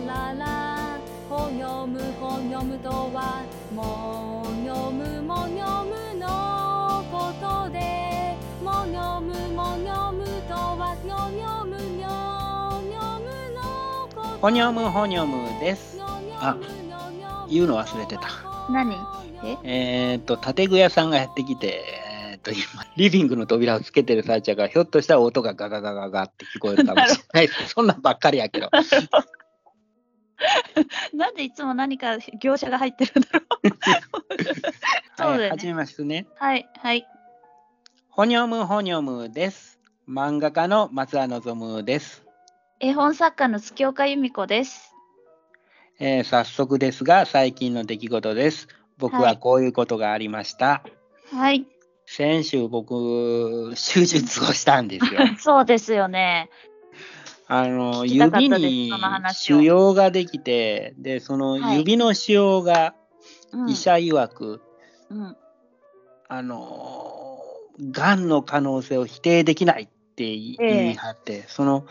ララほにょむほにょむとはもにょむもにょむのことでもにょむもにょむとはにょにょむにょにょむのことでほにょむほにょむです。あ言うの忘れてた。何ええーっと、建具屋さんがやってきて、えーと、今、リビングの扉をつけてる最中が、ひょっとしたら音がガガガガガって聞こえるかもしれない。そんなんばっかりやけど。なんでいつも何か業者が入ってるんだろう そうはい、だよはじね。めましてね。はい、はい。ほにょむほにょむです。漫画家の松田望です。絵本作家の月岡由美子です。えー早速ですが、最近の出来事です。僕ははいこういうことがありました。はい。先週僕、手術をしたんですよ。そうですよね。あの指に腫瘍ができて、で、そのはい指の腫瘍がうん、医者曰く、うん。あの、がんの可能性を否定できないって言い張って、その、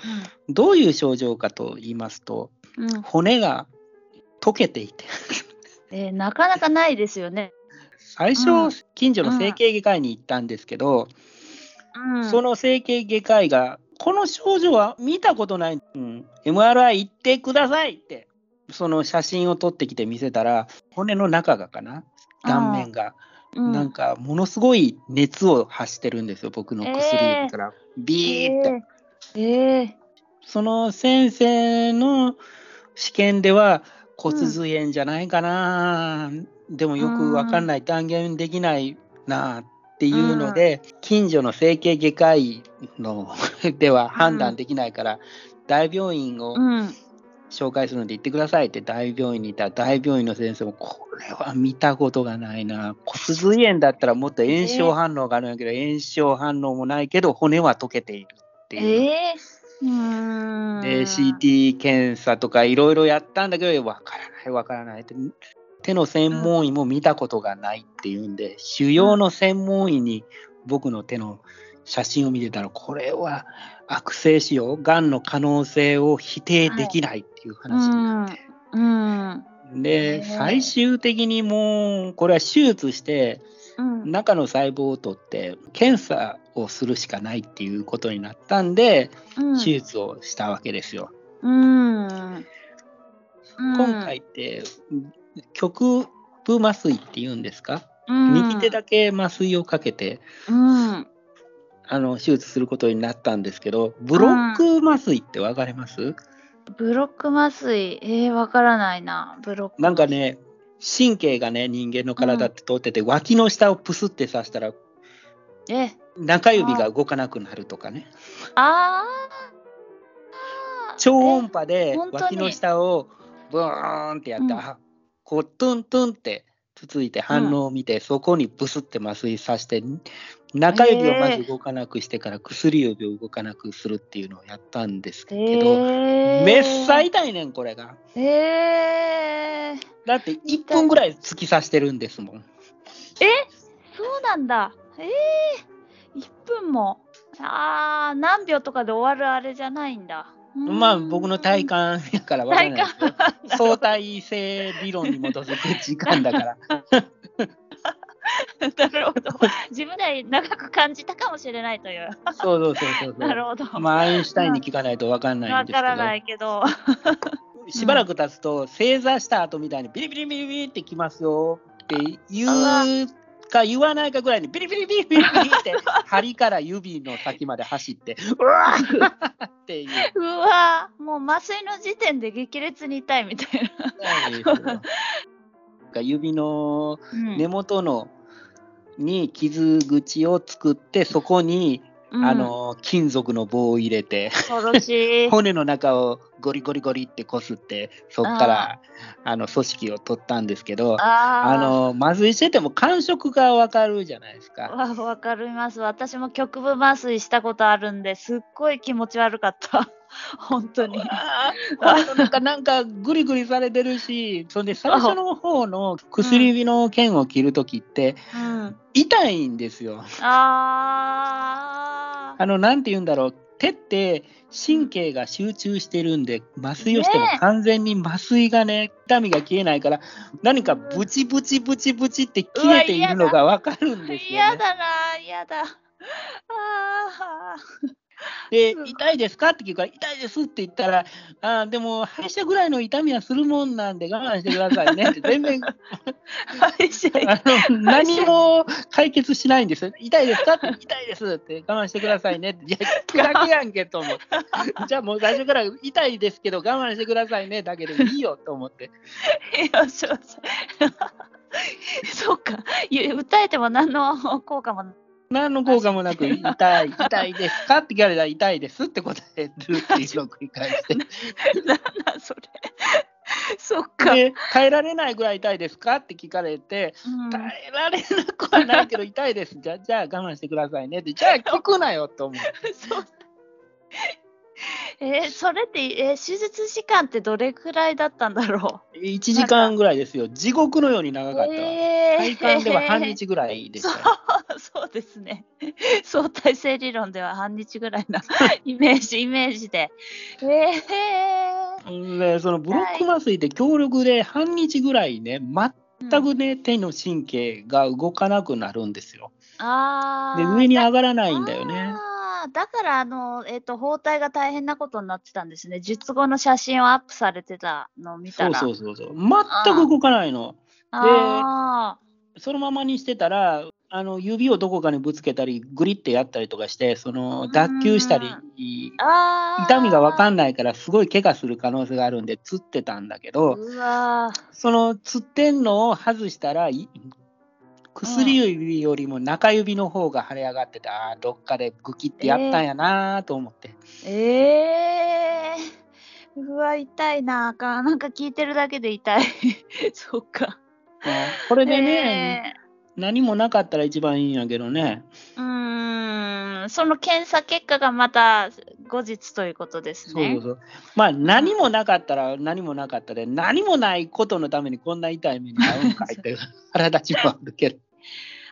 どういう症状かと言いますと、うん。うん骨が溶けていて、えーなかなかないですよね。最初、うん近所の整形外科医に行ったんですけど、うん。その整形外科医が、この症状は見たことない、うん、MRI 行ってくださいって、その写真を撮ってきて見せたら、骨の中がかな、断面が、うん、なんかものすごい熱を発してるんですよ、僕の薬指から。ビーって。えー、えその先生の試験では骨髄炎じゃないかな、でもよくわかんない、断言できないな。っていうので、近所の整形外科医の では判断できないから、大病院を。紹介するので行ってくださいって大病院にいたら大病院の先生もこれは見たことがないな骨髄炎だったらもっと炎症反応があるんだけど、炎症反応もないけど骨は溶けているっていう。えー。で CT 検査とかいろいろやったんだけどわからないわからないって手の専門医も見たことがないっていうんで腫瘍の専門医に僕の手の写真を見てたらこれは悪性腫瘍がんの可能性を否定できないっていう話になって、うん。で最終的にもうこれは手術してうん。中の細胞を取って検査をするしかないっていうことになったんでうん手術をしたわけですよ。うん。うん今回って局部麻酔っていうんですか、うん右手だけ麻酔をかけてうん。あの手術することになったんですけどブロック麻酔って分かります、ブロック麻酔、えー、わからないな。ブロック。なんか。ね神経がね人間の体って通ってて、脇の下をプスって刺したらえ、中指が動かなくなるとかねあー。超音波で脇の下をブーンってやって、うんあこうトゥントゥンってつついて反応を見て、そこにブスって麻酔させて中指をまず動かなくしてから薬指を動かなくするっていうのをやったんですけど、えー、めっさ痛いねんこれがえー、だって1分ぐらい突き刺してるんですもんそうなんだ。えー、1分も。あー、何秒とかで終わるあれじゃないんだ。まあ僕の体感やからわからないですけど相対性理論に基づく時間だから なるほど。自分では長く感じたかもしれないという。そうそうそうそうなるほど。まあアインシュタインに聞かないとわかんないんですけどわからないけど。しばらく経つと正座した後みたいにビリビリビリビリってきますよって言うか言わないかぐらいにビリビリビリビリって 針から指の先まで走ってうわー。っていう。うわー。もう麻酔の時点で激烈に痛いみたいな。指のうん。根元のに傷口を作ってそこに、うんあの金属の棒を入れて。骨の中をゴリゴリゴリってこすってそこからあの組織を取ったんですけどああの麻酔してても感触がわかるじゃないですあ。か。わわかります。私も局部麻酔したことあるんですっごい気持ち悪かった。本当に。なんかなんかグリグリされてるしそれで最初の方の薬指の剣を切るときってうん。痛いんですよ。ああ。あのなんて言うんだろう手って神経が集中してるんで、麻酔をしても完全に麻酔がね、痛みが消えないから、何かブチブチブチブチって切れているのがわかるんですよ、ね。嫌だな、嫌だ。ああ。で、痛いですか？って聞くから、痛いですって言ったら、あでも、歯医者ぐらいの痛みはするもんなんで我慢してくださいねって、全然何も解決しないんですよ。痛いですか？って、痛いですって我慢してくださいねって、いや、聞くだけやんけと思って、じゃあもう最初から痛いですけど我慢してくださいねだけでいいよと思って。いや、そうそう。か。訴えても何の効果も何の効果もなく、痛い、痛いですか？って聞かれたら、痛いですって答えるっていうのを繰り返して。なんなんそれ。そっか。で、耐えられないぐらい痛いですか？って聞かれて、うん耐えられなくはないけど痛いです。じゃあ、じゃあ我慢してくださいねって、じゃあ聞くなよと思う。そうえーそれって、えー手術時間ってどれくらいだったんだろ1時間ぐらいですよ。地獄のように長う。かったわ。えー体感では半日ぐらいでしたよ。そうですね。相対性理論では半日ぐらいな イメージ、イメージで。えーで、そのブロック麻酔って強力で半日ぐらいね、全くね、手の神経が動かなくなるんですよ。で、あー上に上がらないんだよね。あーだから、あの、えっ、と、包帯が大変なことになってたんですね。術後の写真をアップされてたのを見たそうら。そうそうそう。全く動かないの。あそのままにしてたら、あの指をどこかにぶつけたり、グリってやったりとかして、その脱臼したり、ーあー。痛みが分かんんないから、すごい怪我する可能性があるんで、つってたんだけど、うわーそのつってんのを外したら、い薬指よりも中指の方が腫れ上がってて、ああ、どっかでグキってやったんやなと思って。ええー。うわ、痛いな。かなんか聞いてるだけで痛い。そっか。うんこれでね、何もなかったら一番いいんやけどね。えーうーん、その検査結果がまた後日ということですね。そうそう。まあ、何もなかったら何もなかったで、何もないことのためにこんな痛い目に遭うんかいって 腹立ちもあるけど。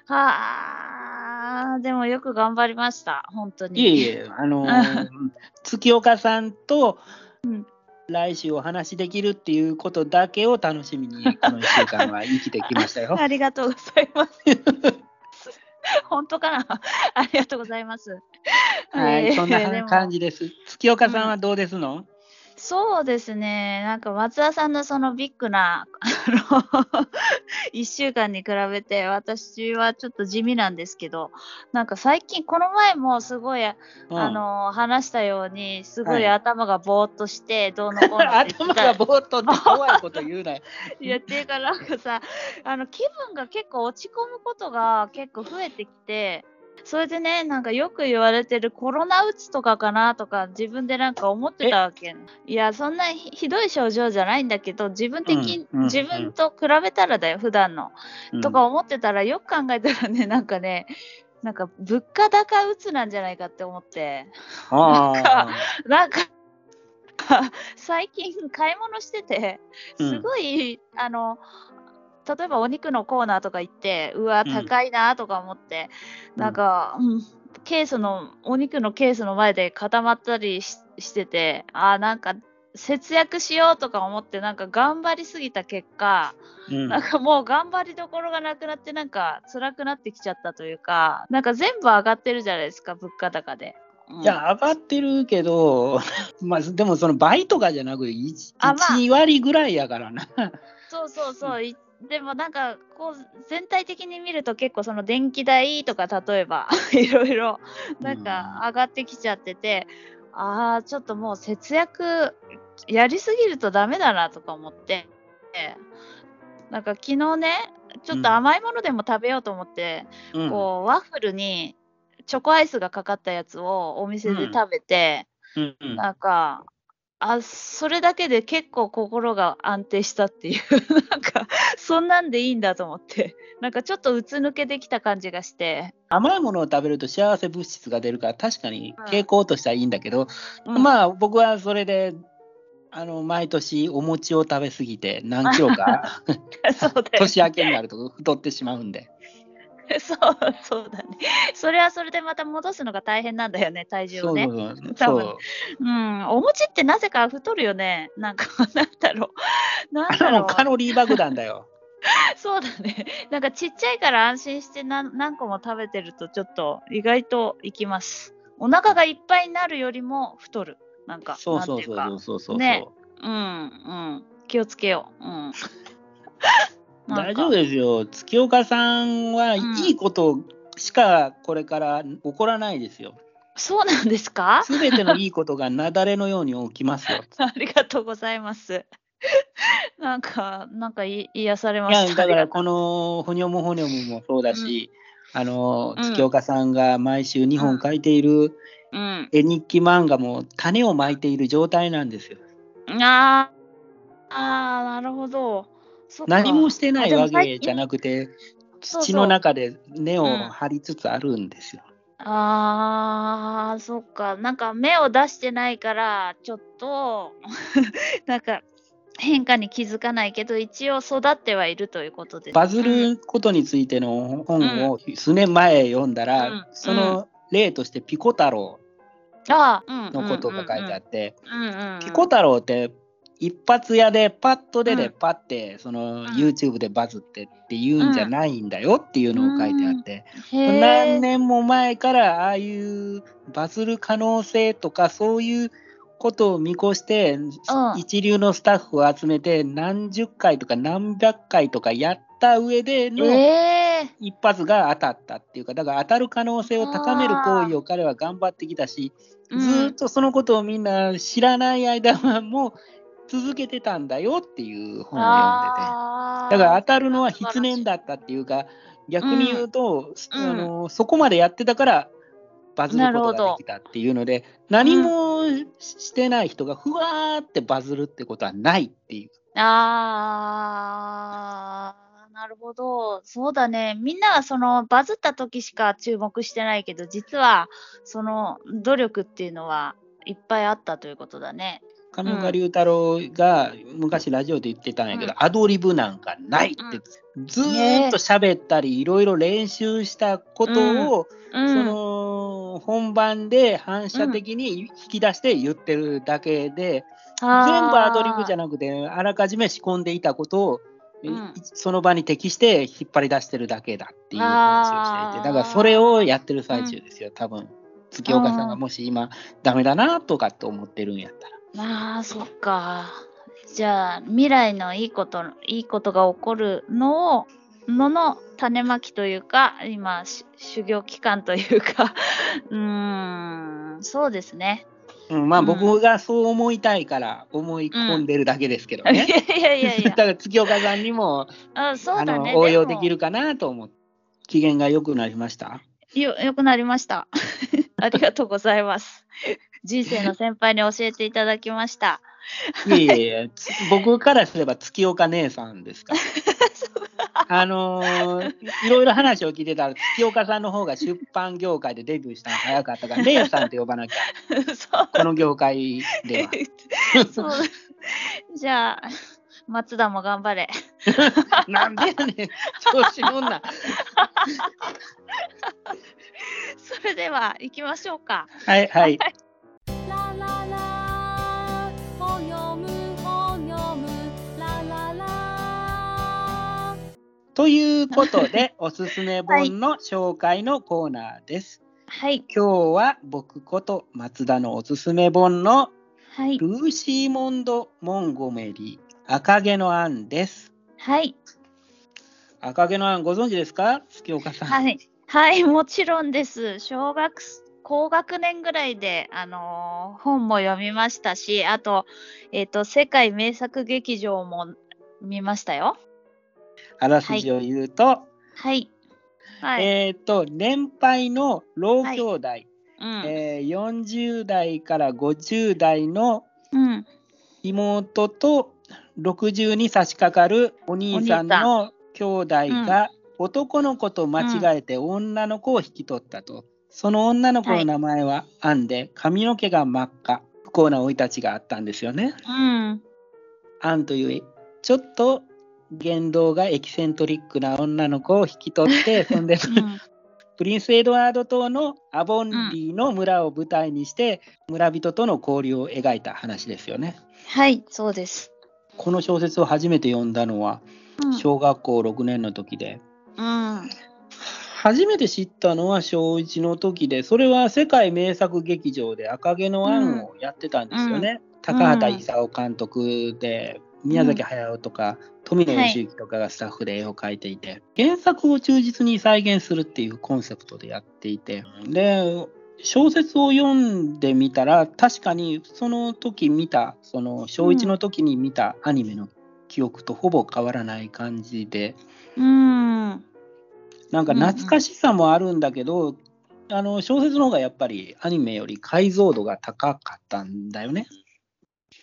はあ、でもよく頑張りました、本当に。いえいえ、あのー 月岡さんとうん来週お話しできるっていうことだけを楽しみに、この1週間は生きてきましたよ。ありがとうございます。本当かな？ありがとうございます。はい、えーそんな感じです。月岡さんはどうですの、そうですね、なんか松田さんのそのビッグな、あの、1週間に比べて、私はちょっと地味なんですけど、なんか最近、この前もすごい、うん。あの、話したように、すごはい。い頭がぼーっとして、どうのこうの 頭がぼーっとって怖いこと言うなよ。いやっていうかなんかさあの気分が結構落ち込むことが結構増えてきてそれでねなんかよく言われてるコロナうつとかかなとか自分でなんか思ってたわけ。いやそんなひひどい症状じゃないんだけど自分的に、うんうん自分と比べたらだよ普段の、うん。とか思ってたらよく考えたらねなんかねなんか物価高うつなんじゃないかって思って。あなんか最近買い物しててうん。すごい、あの例えばお肉のコーナーとか行ってうわうん。高いなとか思って、うんなんか、うんケースのお肉のケースの前で固まったりししててあーなんか節約しようとか思ってなんか頑張りすぎた結果、ーうん。なんかもう頑張りどころがなくなってなんか辛くなってきちゃったというかなんか全部上がってるじゃないですか物価高で。うん。いや、上がってるけど、まあ、でもその倍とかじゃなくて、1、あまあ。1割ぐらいやからな。そうそうそう、いでもなんかこう全体的に見ると結構その電気代とか例えば いろいろなんか上がってきちゃってて、ああちょっともう節約やりすぎるとダメだなとか思ってなんか昨日ねちょっと甘いものでも食べようと思って、うん。こうワッフルにチョコアイスがかかったやつをお店で食べて、うんうん。なんか、あ、それだけで結構心が安定したっていう、なんか、そんなんでいいんだと思って、なんかちょっとうつ抜けてきた感じがして、甘いものを食べると幸せ物質が出るから、確かに傾向としてはいいんだけど、うん。まあ僕はそれで、あの毎年お餅を食べ過ぎて何キロか。年明けになると太ってしまうんで。そう、そうだね。それはそれでまた戻すのが大変なんだよね、体重をね。そう多そ分う。うん、お餅ってなぜか太るよね。なんか、なんだろう。なんだろうカ。ロリー爆弾だよ。そうだね。なんかちっちゃいから安心して何何個も食べてるとちょっと意外といきます。お腹がいっぱいになるよりも太る。なんか、そうそうそうかうそうそう。ねうん、うん。気をつけよう。うん。大丈夫ですよ。月岡さんはうんいいことしかこれから起こらないですよ。そうなんですか？すべてのいいことが雪崩のように起きますよ。ありがとうございます。なんか、なんかい癒されまいやした。だからこの「ほにょむほにょむ」もそうだし、あのうん月岡さんが毎週2本書いているうん。絵日記漫画も種をまいている状態なんですよ。あーあー、なるほど。何もしてないわけじゃなくて土の中で根を張りつつあるんですよ。ああ、そっか。なんか芽を出してないから、ちょっと、なんか変化に気づかないけど、一応育ってはいるということです。バズることについての本を数年前読んだら、うん。その例としてピコ太郎のことが書いてあって、ピコ太郎って一発屋でパッと出てうん。パッてそのん。YouTube でバズってっていうんじゃないんだよっていうのを書いてあって、何年も前からああいうバズる可能性とかそういうことを見越して、一流のスタッフを集めて何十回とか何百回とかやった上でのええ一発が当たったっていうかだから当たる可能性を高める行為を彼は頑張ってきたしずーっとそのことをみんな知らない間はもう続けてたんだよっていう本を読んでて。だから当たるのは必然だったっていうか逆に言うと、うんあのそこまでやってたからバズることができたっていうので何もしてない人がふわーってバズるってことはないっていう。あーなるほど。そうだね。みんなはそのバズった時しか注目してないけど、実はその努力っていうのはいっぱいあったということだね。上岡龍太郎が昔ラジオで言ってたんやけど、うん。アドリブなんかないって、ずーっと喋ったりいろいろ練習したことを、うん、その本番で反射的に引き出して言ってるだけで、全部アドリブじゃななくてあらかじめ仕込んでいたことを、うん。その場に適して引っ張り出してるだけだっていう話をしていてだからそれをやってる最中ですよ、多分。月岡さんがもし今ダメだなとかって思ってるんやったら。ああ、そっか。じゃあ、未来のいいこと、いいことが起こるのを、のの種まきというか、今、し修行期間というか、うーん、そうですね。うん、まあうん僕がそう思いたいから思い込んでるだけですけどいやね。いやいやいだや、から月岡さんにもあそうあだね。の応用もできるかなと思って機嫌が良くなりました？よ、よくなりました。ありがとうございます。人生の先輩に教えていただきました。いえいえ僕からすれば月岡姉さんですから。あのーいろいろ話を聞いてたら、月岡さんの方が出版業界でデビューしたの早かったから、姉さんって呼ばなきゃ、この業界では。そう。じゃあ、松田も頑張れ。なんでやねん、調子乗んな。それでは行きましょうか。はいはい。ということで、おすすめ本の紹介のコーナーです。はい。今日は僕こと松田のおすすめ本のはい。ルーシーモンド・モンゴメリー赤毛のアンです。はい。赤毛のアンご存知ですか？月岡さん。はい。はい。もちろんです。小学、高学年ぐらいで、あのー本も読みましたし、あと、えっ、と、世界名作劇場も見ましたよ。あらすじを言うと、はい。はい。えっ、と、年配の老兄弟、うん。えー40代から50代のうん。妹と60に差し掛かるお兄さんの兄弟が男の子と間違えて女の子を引き取ったと。その女の子の名前はアンで髪の毛が真っ赤。不幸な生い立ちがあったんですよね。うん。アンというちょっと言動がエキセントリックな女の子を引き取って、そんで、うんプリンス・エドワード島のアボンリーの村を舞台にして、村人との交流を描いた話ですよね。はい、そうです。この小説を初めて読んだのはうん。小学校6年の時で、うん。初めて知ったのは小1の時で、それは世界名作劇場で赤毛のアンをやってたんですよね。高畑勲監督で、宮崎駿とか富野義行とかがスタッフで絵を描いていて、原作を忠実に再現するっていうコンセプトでやっていて、で、小説を読んでみたら、確かにその時見た、その小1の時に見たアニメの記憶とほぼ変わらない感じで、うんなんか懐かしさもあるんだけど、あの小説の方がやっぱりアニメより解像度が高かったんだよね。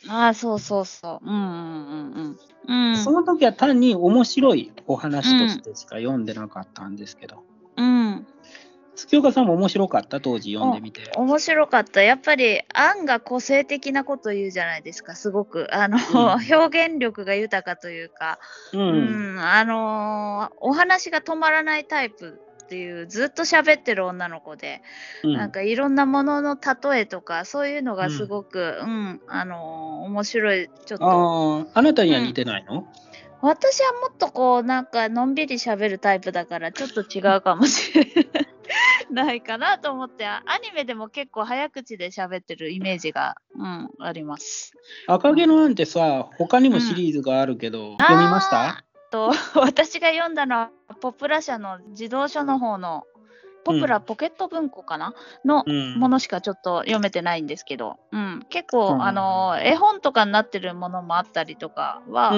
ああ、そうそうそう。うんうんうんうん。うん。その時は単に面白いお話としてしか読んでなかったんですけど、うん。月岡さんも面白かった当時読んでみて。面白かった。やっぱり、アンが個性的なこと言うじゃないですか、すごく。あの、うん表現力が豊かというか、ううんん、あのーお話が止まらないタイプっていう、ずっと喋ってる女の子で、うんなんかいろんなものの例えとか、そういうのがすごく、うん、あのー面白い、ちょっと。あなたには似てないの、私はもっとこう、なんか、のんびり喋るタイプだから、ちょっと違うかもしれないかなと思って、あアニメでも結構早口で喋ってるイメージが、うん、あります。赤毛のアンってさ、他にもシリーズがあるけど、読みました？と 私が読んだのはポプラ社の児童書の方のポプラポケット文庫かな、のうん。ものしかちょっと読めてないんですけど、うん、結構、うん。あの絵本とかになってるものもあったりとかは、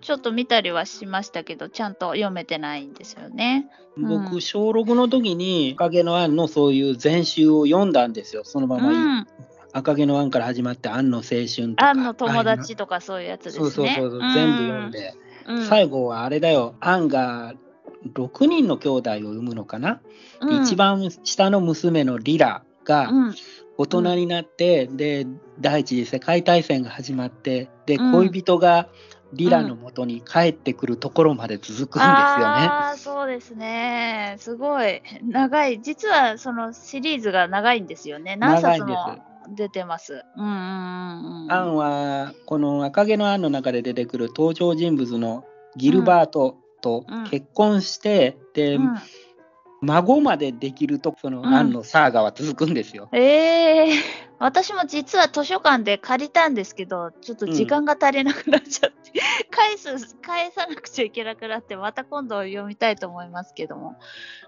ちょっと見たりはしましたけどちゃんと読めてないんですよね。うん、うん僕、小6の時に赤毛のアンのそういう全集を読んだんですよ、そのまうま、ん、赤毛のアンから始まって、アンの青春とか。アンの友達とかそういうやつですね。そうそうそう全部読んで、うん、最後はあれだよ、アンが6人の兄弟を産むのかな、でうん一番下の娘のリラがうん大人になって、で第一次世界大戦が始まってでうん恋人がリラのもとに帰ってくるところまで続くんですよね。ああ、そうですね。すごい長い。実はそのシリーズが長いんですよね。何冊長いもん出てます。うんうんうんうん。アンはこの赤毛のアンの中で出てくる登場人物のギルバートとうん。結婚して、でうん。孫までできるとそのうん。アンのサーガは続くんですよ。ええ私も実は図書館で借りたんですけど、ちょっと時間が足りなくなっちゃって、返す、返さなくちゃいけなくなって、また今度読みたいと思いますけども。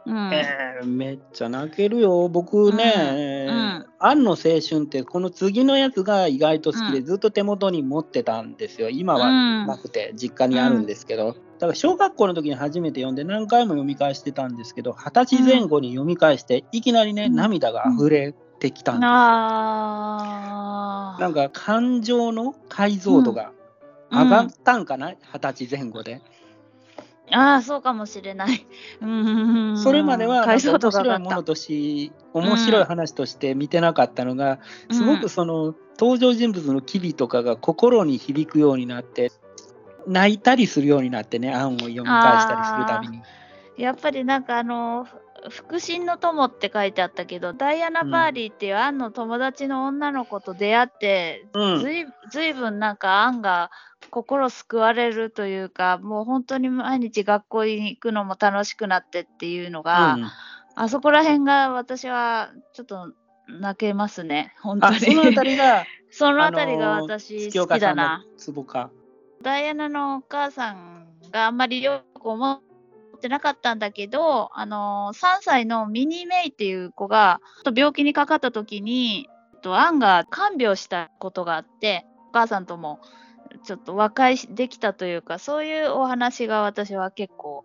うん。えーめっちゃ泣けるよ。僕ね、うんうんアンの青春ってこの次のやつが意外と好きで、うんずっと手元に持ってたんですよ。今はうんなくて実家にあるんですけど、だから小学校の時に初めて読んで何回も読み返してたんですけど、二十歳前後に読み返して、いきなりね、うん涙が溢れてきたんですよ。ああ。なんか感情の解像度が上がったんかな、二十歳前後で。ああ、そうかもしれない。うん。それまでは面白いもの。とし、面白い話として見てなかったのが、すごくその登場人物の機微とかが心に響くようになって、泣いたりするようになってね、案を読み返したりするたびに。やっぱりなんかあの、ふ腹心の友って書いてあったけど、ダイアナ・バリーっていうアンの友達の女の子と出会って、うんずいずいぶんなんかアンが心救われるというか、もう本当に毎日学校に行くのも楽しくなってっていうのが、うんあそこら辺が私はちょっと泣けますね、本当に。あそのあたりが そのあたりがあのー私月好きだな。ツボか。ダイアナのお母さんがあんまりよく思ってなかったんだけど、あのー3歳のミニー・メイっていう子がと病気にかかった時に、とアンが看病したことがあって、お母さんともちょっと和解しできたというか、そういうお話が私は結構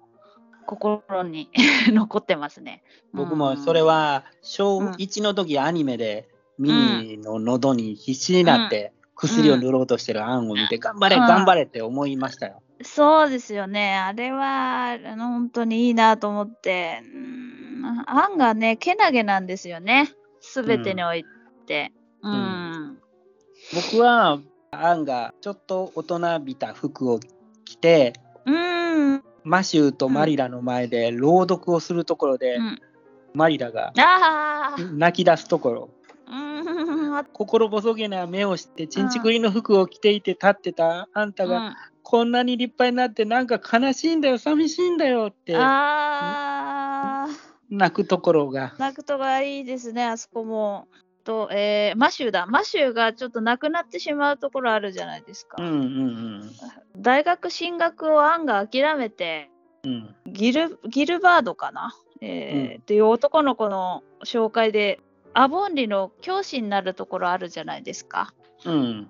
心に 残ってますね。僕もそれは小うん1の時アニメでミニの喉に必死になって薬を塗ろうとしてる案を見て、頑張れ、うん頑張れって思いましたよ。そうですよね。あれは、あの本当にいいなと思って、うん、案がね、けなげなんですよね。すべてにおいて。うん。ん僕はアンがちょっと大人びた服を着て、うん。マシューとマリラの前で朗読をするところで、うんマリラがああ。泣き出すところ、うん。心細げな目をして、ちんちくりの服を着ていて立ってたあんたが、こんなに立派になってなんか悲しいんだよ、寂しいんだよってああ。泣くところが、泣くとがいいですね、あそこも。と、えーマシューだ。マシューがちょっと亡くなってしまうところあるじゃないですか。うんうん大学進学をアンが諦めて、うん。うんギルギルバードかな、えーっていう男の子の紹介で、アボンリの教師になるところあるじゃないですか。うん。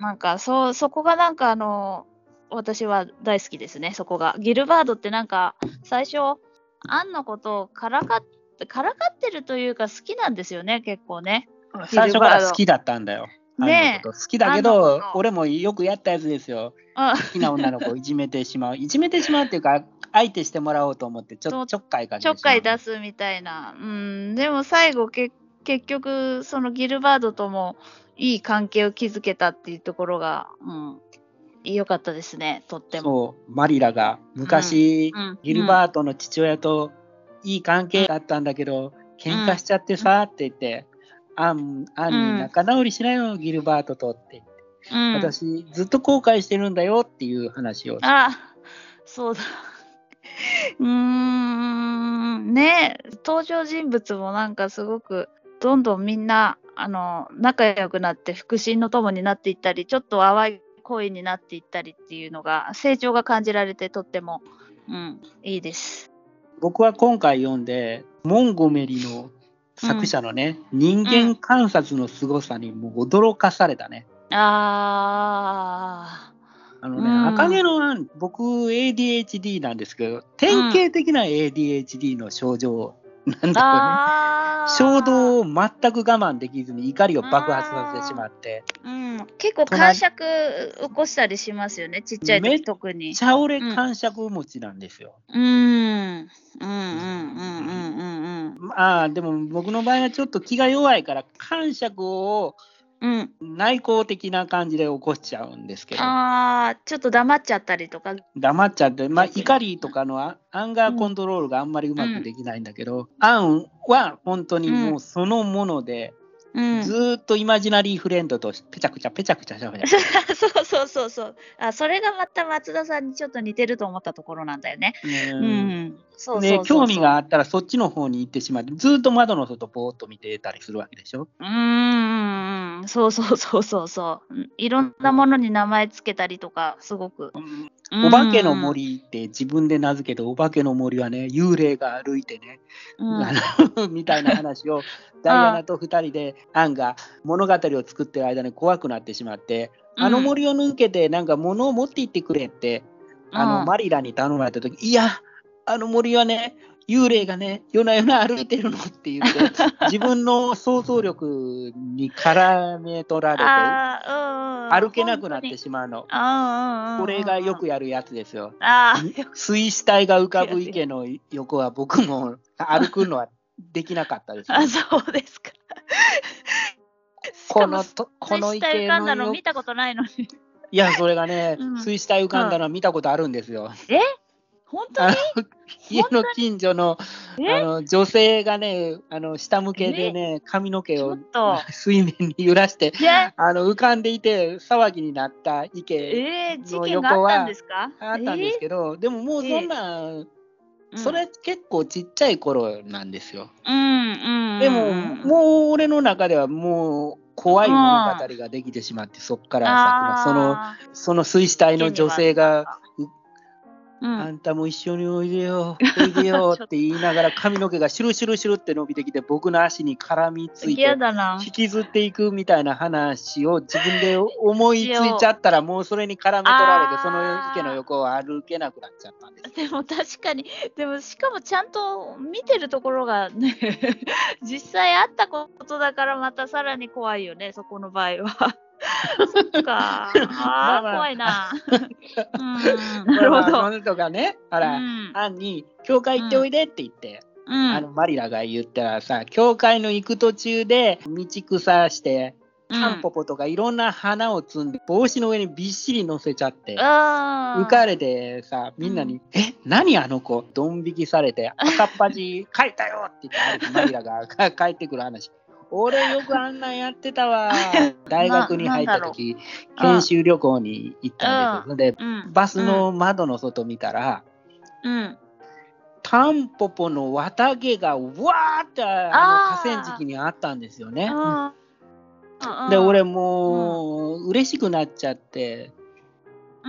なんかそ、そこがなんかあの、私は大好きですね、そこが。ギルバードってなんか、最初、アンのことをからかって、からかってるというか好きなんですよね、結構ね。最初から好きだったんだよ。ね好きだけど俺もよくやったやつですよ。あ好きな女の子をいじめてしまう。いじめてしまうっていうか、相手してもらおうと思って、ちょちょっかいかけちょっかい出す。すみたいな。うん、でも最後け、結局、そのギルバードともいい関係を築けたっていうところが、うん、良かったですね、とっても。そう、マリラが昔、うんギルバートの父親といい関係だったんだけど、喧嘩しちゃってさって言って、アン、アンに仲直りしないよ、ギルバートとって言って。うん、私、ずっと後悔してるんだよっていう話を。あ、そうだ。うーん、ね登場人物もなんかすごく、どんどんみんな、あの、仲良くなって、腹心の友になっていったり、ちょっと淡い恋になっていったりっていうのが、成長が感じられて、とっても、うん、いいです。僕は今回読んで、モンゴメリの作者のね、人間観察の凄さにもう驚かされたね。ああのね、うん赤毛の僕 ADHD なんですけど、典型的な ADHD の症状なんーだよね。あー。衝動を全く我慢できずに怒りを爆発させてしまって、うん、結構感触起こしたりしますよね、ちっちゃいめっ時特に。茶俺感触持ちなんですよ。うん、うん、うん、うん、うん、うん。ああ、でも僕の場合はちょっと気が弱いから、感触をうん、内向的な感じで起こしちゃうんですけど、ああ、ちょっと黙っちゃったりとか。黙っちゃって、まあ、怒りとかのアアンガーコントロールがあんまりうまくできないんだけど、アンは本当にもうそのもので、うん、ずーっとイマジナリーフレンドとペチャクチャペチャクチャしゃべる。そうそうそうそうあ。それがまた松田さんにちょっと似てると思ったところなんだよね。ううんうそうで興味があったらそっちの方に行ってしまってずーっと窓の外ぼーっと見てたりするわけでしょ？うーん、そうそうそうそうそう。うんいろんなものに名前つけたりとか、すごく。お化けの森って自分で名付けてお化けの森はね幽霊が歩いてね、うん、あの みたいな話を ダイアナと2人でアンが物語を作ってる間に怖くなってしまって、あの森を抜けてなんか物を持って行ってくれって、あのうんマリラに頼まれた時いやあの森はね幽霊がね夜な夜な歩いてるのって言って自分の想像力に絡め取られて歩けなくなって本しまうの。これがよくやるやつですよ。あー水死体が浮かぶ池の横は僕も歩くのは できなかったです、あ、そうですか。このとこの池浮かんだの見たことないのに。いやそれがね、うん水死体浮かんだのは見たことあるんですよ。本当あに？の家の近所のえ？あの女性がねあの下向けでね髪の毛を。水面に揺らしてえあの浮かんでいて騒ぎになった池の件があったんですか？あったんですけど、でももうそんな、えーそれ結構ちっちゃい頃なんですよ。でも、もう俺の中ではもう怖い物語ができてしまって、そっからそのあその水死体の女性が、ーうん、あんたも一緒においでよ、おいでよ って言いながら髪の毛がシュルシュルシュルって伸びてきて、僕の足に絡みついて嫌、だな。引きずっていくみたいな話を自分で思いついちゃったら、もうそれに絡め取られて、その池の横を歩けなくなっちゃったんです。でも確かに、でもしかもちゃんと見てるところがね、実際あったことだからまたさらに怖いよね、そこの場合は。そっか。ああまあ怖いな。うん、なるほど。まあその人がね、あら、うんアンに、教会行っておいでって言って、うんあのマリラが言ったらさ、教会の行く途中で道草して、タンポポとかいろんな花を摘んで、帽子の上にびっしり乗せちゃって。浮かれてさ、みんなに、え、何あの子、ドン引きされて、赤っ端書いたよって言ってマリラがか 帰ってくる話。俺よくあんなんやってたわ。大学に入った時、な研修旅行に行ったんです。で、うん。バスの窓の外見たら、うん。タンポポの綿毛がわーってあの河川敷にあったんですよね。で、俺もう嬉しくなっちゃって、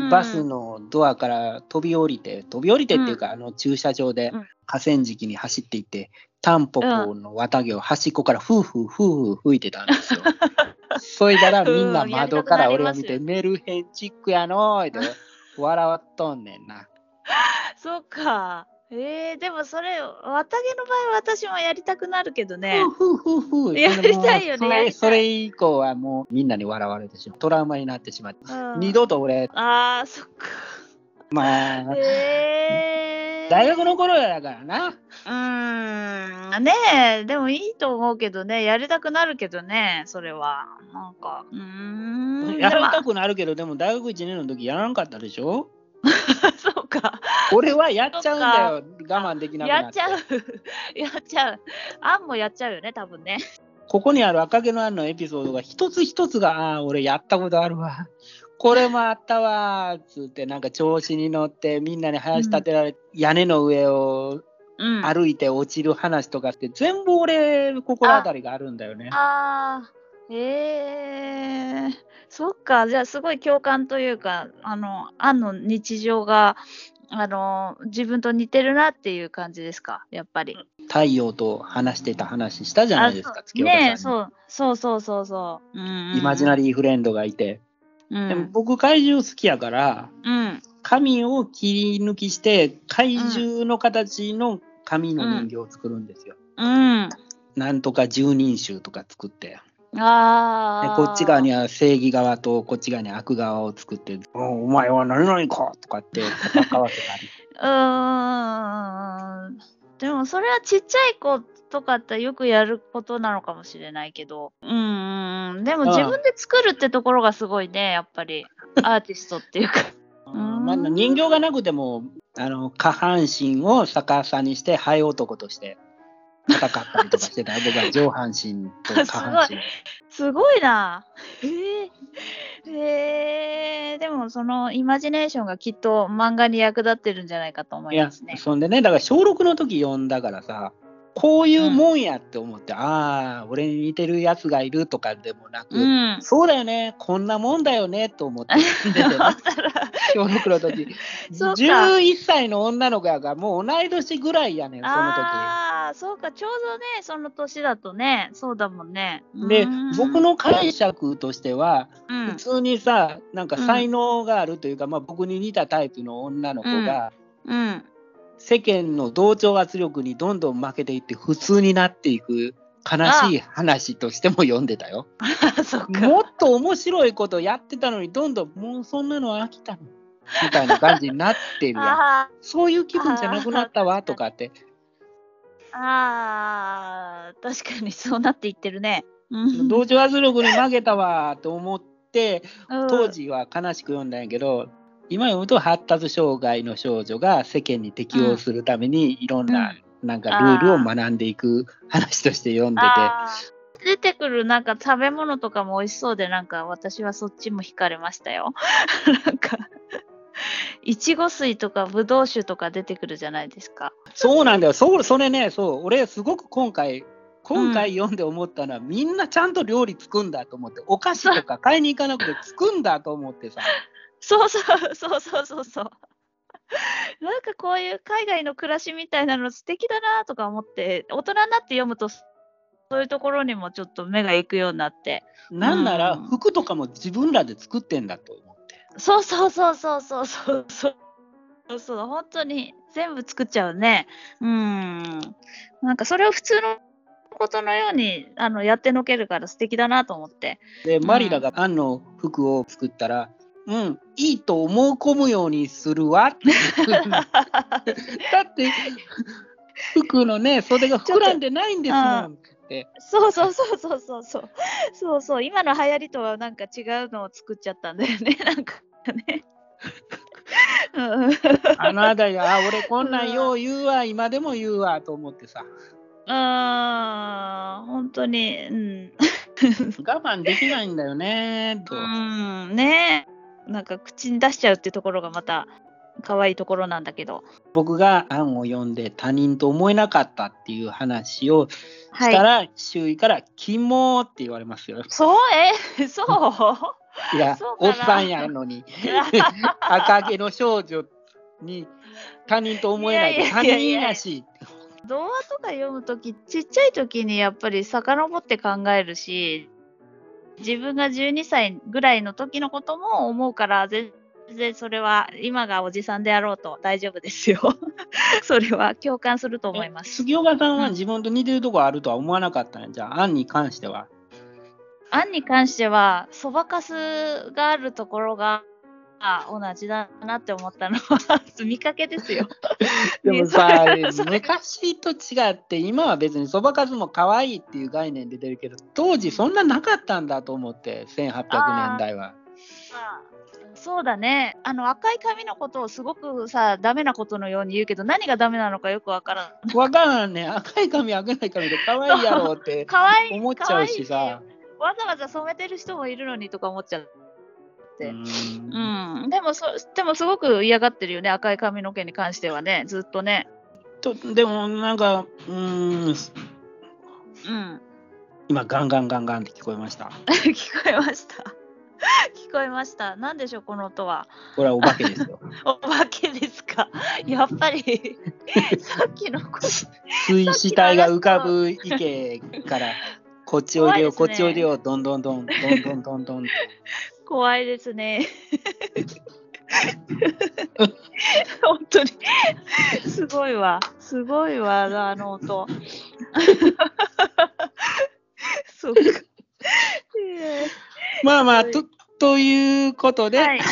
バス、のドアから飛び降りて、飛び降りてっていうか、あの駐車場でうん河川敷に走っていって、タンポポの綿毛を端っこからフーフーフーフー吹いてたんですよ。そいだらみんな窓から俺を見て、うんメルヘンチックやのーって笑っとんねんな。そっか。えー、でもそれ、綿毛の場合は私もやりたくなるけどね。やりたいよねそれ以降はもうみんなに笑われてしまう。トラウマになってしまって。うん二度と俺、ああ、そっか。まあ、えー、大学の頃やからな。うーん、ねえ、でもいいと思うけどね、やりたくなるけどね、それは。なんか、うーん。やられたでくなるけど、でも大学1年の時やらんかったでしょ？も そうか。俺はやっちゃうんだよ。我慢できなく。やっちゃう。やっちゃう。あんもやっちゃうよね、多分ね。ここにある赤毛のアンのエピソードが一つ一つが、ああー、俺やったことあるわ。これもあったわーっつって、なんか調子に乗って、みんなに林立てられ、屋根の上をうん。歩いて落ちる話とかって、全部俺、心当たりがあるんだよね。ああ、ええそっか、じゃあすごい共感というか、あの、アンの日常が、あの、自分と似てるなっていう感じですか、やっぱり。太陽と話してた話したじゃないですか、あ月岡さんにねえ、そう、そうそうそうそう。うんうんうんイマジナリーフレンドがいて。うん、でも僕、怪獣好きやから、うん、紙を切り抜きして、怪獣の形の紙の人形を作るんですよ。うん。なんとか十人衆とか作って。でああ。こっち側には正義側とこっち側に悪側を作って「おお前は何々か!」とかって戦わせたり うーん。でもそれはちっちゃい子とかってよくやることなのかもしれないけど。うんうんうん。でも自分で作るってところがすごいね、やっぱり。アーティストっていうか。んまあ、人形がなくてもあの下半身を逆さにしてハエ男として戦ったりとかしてた僕は上半身と下半身すごいな。へえ。へえ。でもそのイマジネーションがきっと漫画に役立ってるんじゃないかと思いますね。そんでねだから小6の時読んだからさこういうもんやって思って、ああ俺に似てるやつがいるとかでもなく、うん。そうだよねこんなもんだよねと思って 小6の時そうか11歳の女の子やからもう同い年ぐらいやねんその時。ああ、そうか、ちょうどね、その年だとね、そうだもんね。で僕、の解釈としては、うん普通にさなんか才能があるというか、まあ、僕に似たタイプの女の子が、うん。世間の同調圧力にどんどん負けていって普通になっていく悲しい話としても読んでたよ。そっか。もっと面白いことやってたのにどんどんもうそんなの飽きたのみたいな感じになってるやん。あそういう気分じゃなくなったわとかって。ーあー、確かにそうなっていってるね。うん。同調圧力に負けたわと思ってうん。当時は悲しく読んだんやけど今読むと発達障害の少女が世間に適応するためにいろんななんかルールを学んでいく話として読んでて。出てくるなんか食べ物とかも美味しそうで、なんか私はそっちも惹かれましたよ。なんか、いちご水とかぶどう酒とか出てくるじゃないですか。そうなんだよそうそれねそう俺すごく今回今回読んで思ったのは、みんなちゃんと料理作んだと思ってお菓子とか買いに行かなくて作んだと思ってさ そうそうそうそうそうそう。なんかこういう海外の暮らしみたいなの素敵だなとか思って、大人になって読むと、そういうところにもちょっと目が行くようになって。なんならうん服とかも自分らで作ってんだと思うそうそうそうそうそうそう。そうそう、本当に全部作っちゃうね。うん。なんかそれを普通のことのようにあのやってのけるから素敵だなと思って。で、マリラがアンの服を作ったら、うん、いいと思い込むようにするわってだって、服のね、袖が膨らんでないんですもんて。そうそうそうそうそうそう。そうそう。今の流行りとはなんか違うのを作っちゃったんだよね。なんかね。うんあのあたりが、あ、俺こんなんよう言うわ、今でも言うわと思ってさ、あー本当に、うん。我慢できないんだよねと。うん、ねなんか口に出しちゃうってところがまた可愛いところなんだけど。僕が案を読んで他人と思えなかったっていう話をはい。したら、周囲から、キモーって言われますよ。そう？え？そう？いやおっさんやのに、赤毛の少女に他人と思えない他人やし。童話とか読むとき、ちっちゃいときにやっぱり遡って考えるし、自分が12歳ぐらいの時のことも思うから、全然それは今がおじさんであろうと大丈夫ですよ。それは共感すると思います。杉岡さんはうん自分と似てるとこあるとは思わなかったんや。じゃあ、案に関しては。案に関しては、そばかすがあるところが、あ同じだなって思ったのは見かけですよ。でもさ昔と違って、今は別にそばかすも可愛いっていう概念で出るけど、当時そんななかったんだと思って、1800年代は。そうだね。あの赤い髪のことをすごくさ、ダメなことのように言うけど、何がダメなのかよくわからん。わからんね。赤い髪、赤ない髪で可愛いやろって 思っちゃうしさ。わざわざ染めてる人もいるのにとか思っちゃう。ううんん。でもそ、でもすごく嫌がってるよね、赤い髪の毛に関してはね、ずっとね。とでもなんか、うーん、うん。今、ガンガンガンガンって聞こえました。聞こえました。聞こえました。何でしょう、この音は。これはお化けですよ。お化けですか？やっぱり、さっきの声。水死体が浮かぶ池から、こっちおいでよ、ねっちおいでよ、どんどんどん、どんどんどんどん。怖いですね。本当に。すごいわ。すごいわ、あの音。そうか。えまあまあ、とということで、ーはい。は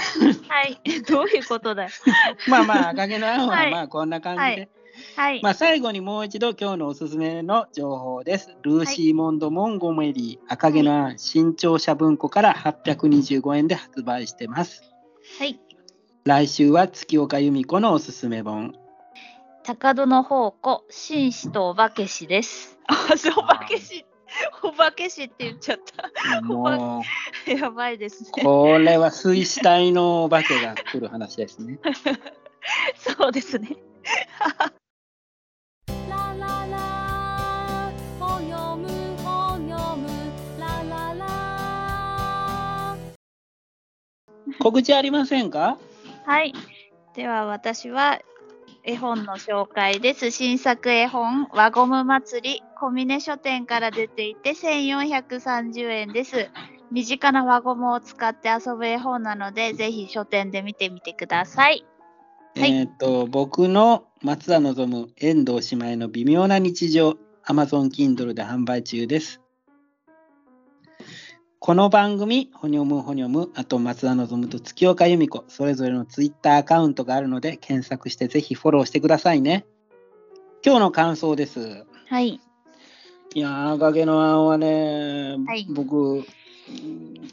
い。どういうことだよ。まあまあ、赤毛のアンははいまあこんな感じで、はいはい。まあ最後にもう一度今日のおすすめの情報です。ルーシー・モンド・モンゴメリー、赤毛のアン、新潮社文庫から825円で発売してます。はい。来週は月岡由美子のおすすめ本。高戸の宝庫、紳士とお化け師です。あ、そう、お化け師。お化け師って言っちゃった。も やばいですう、ね。これは水死体のお化けが来る話ですね。そうですね。告知ありませんか？はい。では私は絵本の紹介です。新作絵本、輪ゴム祭り、小峰書店から出ていて1430円です。身近な輪ゴムを使って遊ぶ絵本なので、ぜひ書店で見てみてください。はいえっ、と、僕の松田望む遠藤姉妹の微妙な日常、Amazon Kindle で販売中です。この番組、ほにょむほにょむ、あと松田望むと月岡由美子、それぞれのツイッターアカウントがあるので、検索してぜひフォローしてくださいね。今日の感想です。はい。いやー、赤毛のアンはね、はい僕、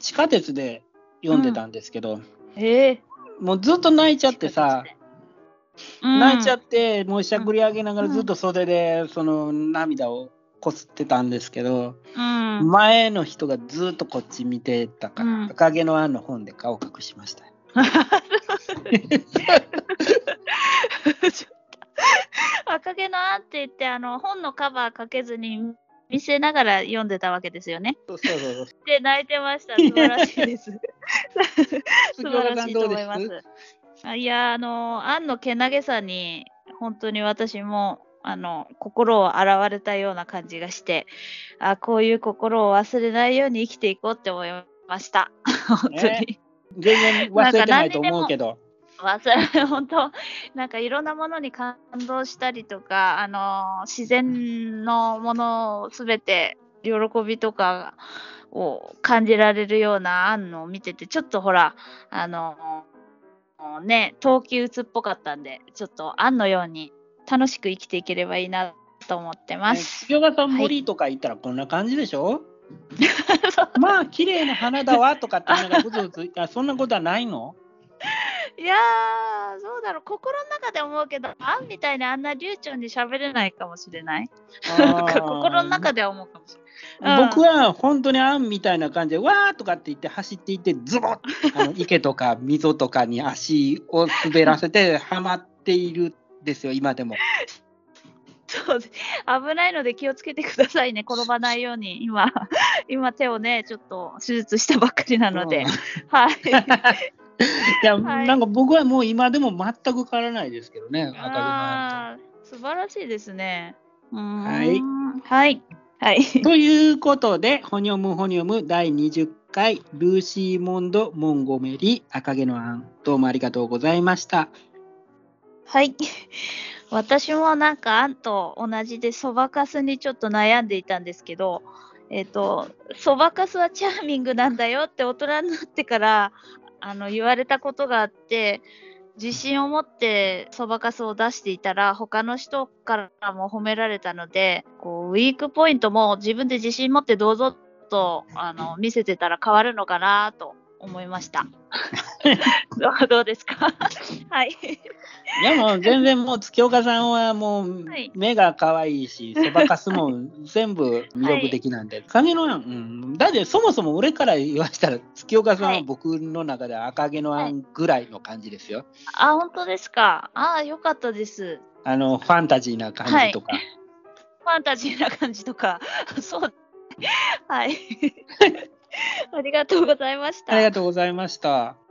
地下鉄で読んでたんですけど、ええもうずっと泣いちゃってさ、泣いちゃっって、もうしゃくり上げながらずっと袖でその涙をこすってたんですけど、うん。前の人がずっとこっち見てたから、うん赤毛のアンの本で顔隠しました。赤毛のアンって言って、あの、本のカバーかけずに見せながら読んでたわけですよね。そうそうそうそう。で、泣いてました。素晴らしいです。素杉晴らしいと思いますいや、あの、アンのけなげさに、本当に私も、あの、心を洗われたような感じがして、あ、こういう心を忘れないように生きていこうって思いました。本当ねに。全然忘れてないと思うけど。忘れ、本当、なんかいろんなものに感動したりとか、あの、自然のものをすべて喜びとかを感じられるような案のを見てて、ちょっとほら、あの、ね、陶器鬱っぽかったんで、ちょっと案のように楽しく生きていければいいなと思ってます。月岡さん森とか行ったらこんな感じでしょ、まあ綺麗な花だわとかってなんかふつふついやそんなことはないの？いやー、どうだろう、心の中で思うけど、あんみたいにあんな流暢に喋れないかもしれない。心の中では思うかもしれない。うん。僕は本当にあんみたいな感じでわーとかって言って走っていってズボッあの池とか溝とかに足を滑らせてはまっているんですよ今でも。そう危ないので気をつけてくださいね、転ばないように、今、今手をね、ちょっと手術したばっかりなので、うんはい。いや、はいなんか僕はもう今でも全く変わらないですけどねあー素晴らしいですね。はい。はい。はい。ということで、ホニョムホニョム第20回、ルーシーモンド・モンゴメリ赤毛のアン、どうもありがとうございました。はい。私もなんか、あんと同じで、そばかすにちょっと悩んでいたんですけど、えっ、と、そばかすはチャーミングなんだよって大人になってから、あの、言われたことがあって、自信を持ってそばかすを出していたら、他の人からも褒められたので、こう、ウィークポイントも自分で自信持ってどうぞと、あの、見せてたら変わるのかなと思いました。どうですか？はい。いやもう全然もう月岡さんはもうはい目が可愛いし、そばかすも全部魅力的なんで、赤毛のアン、うん、だってそもそも俺から言わしたら月岡さんははい僕の中では赤毛のアンぐらいの感じですよ。あ、本当ですか？ああ、よかったです。あのファンタジーな感じとか。ファンタジーな感じとか。そう。はい。ありがとうございました。ありがとうございました。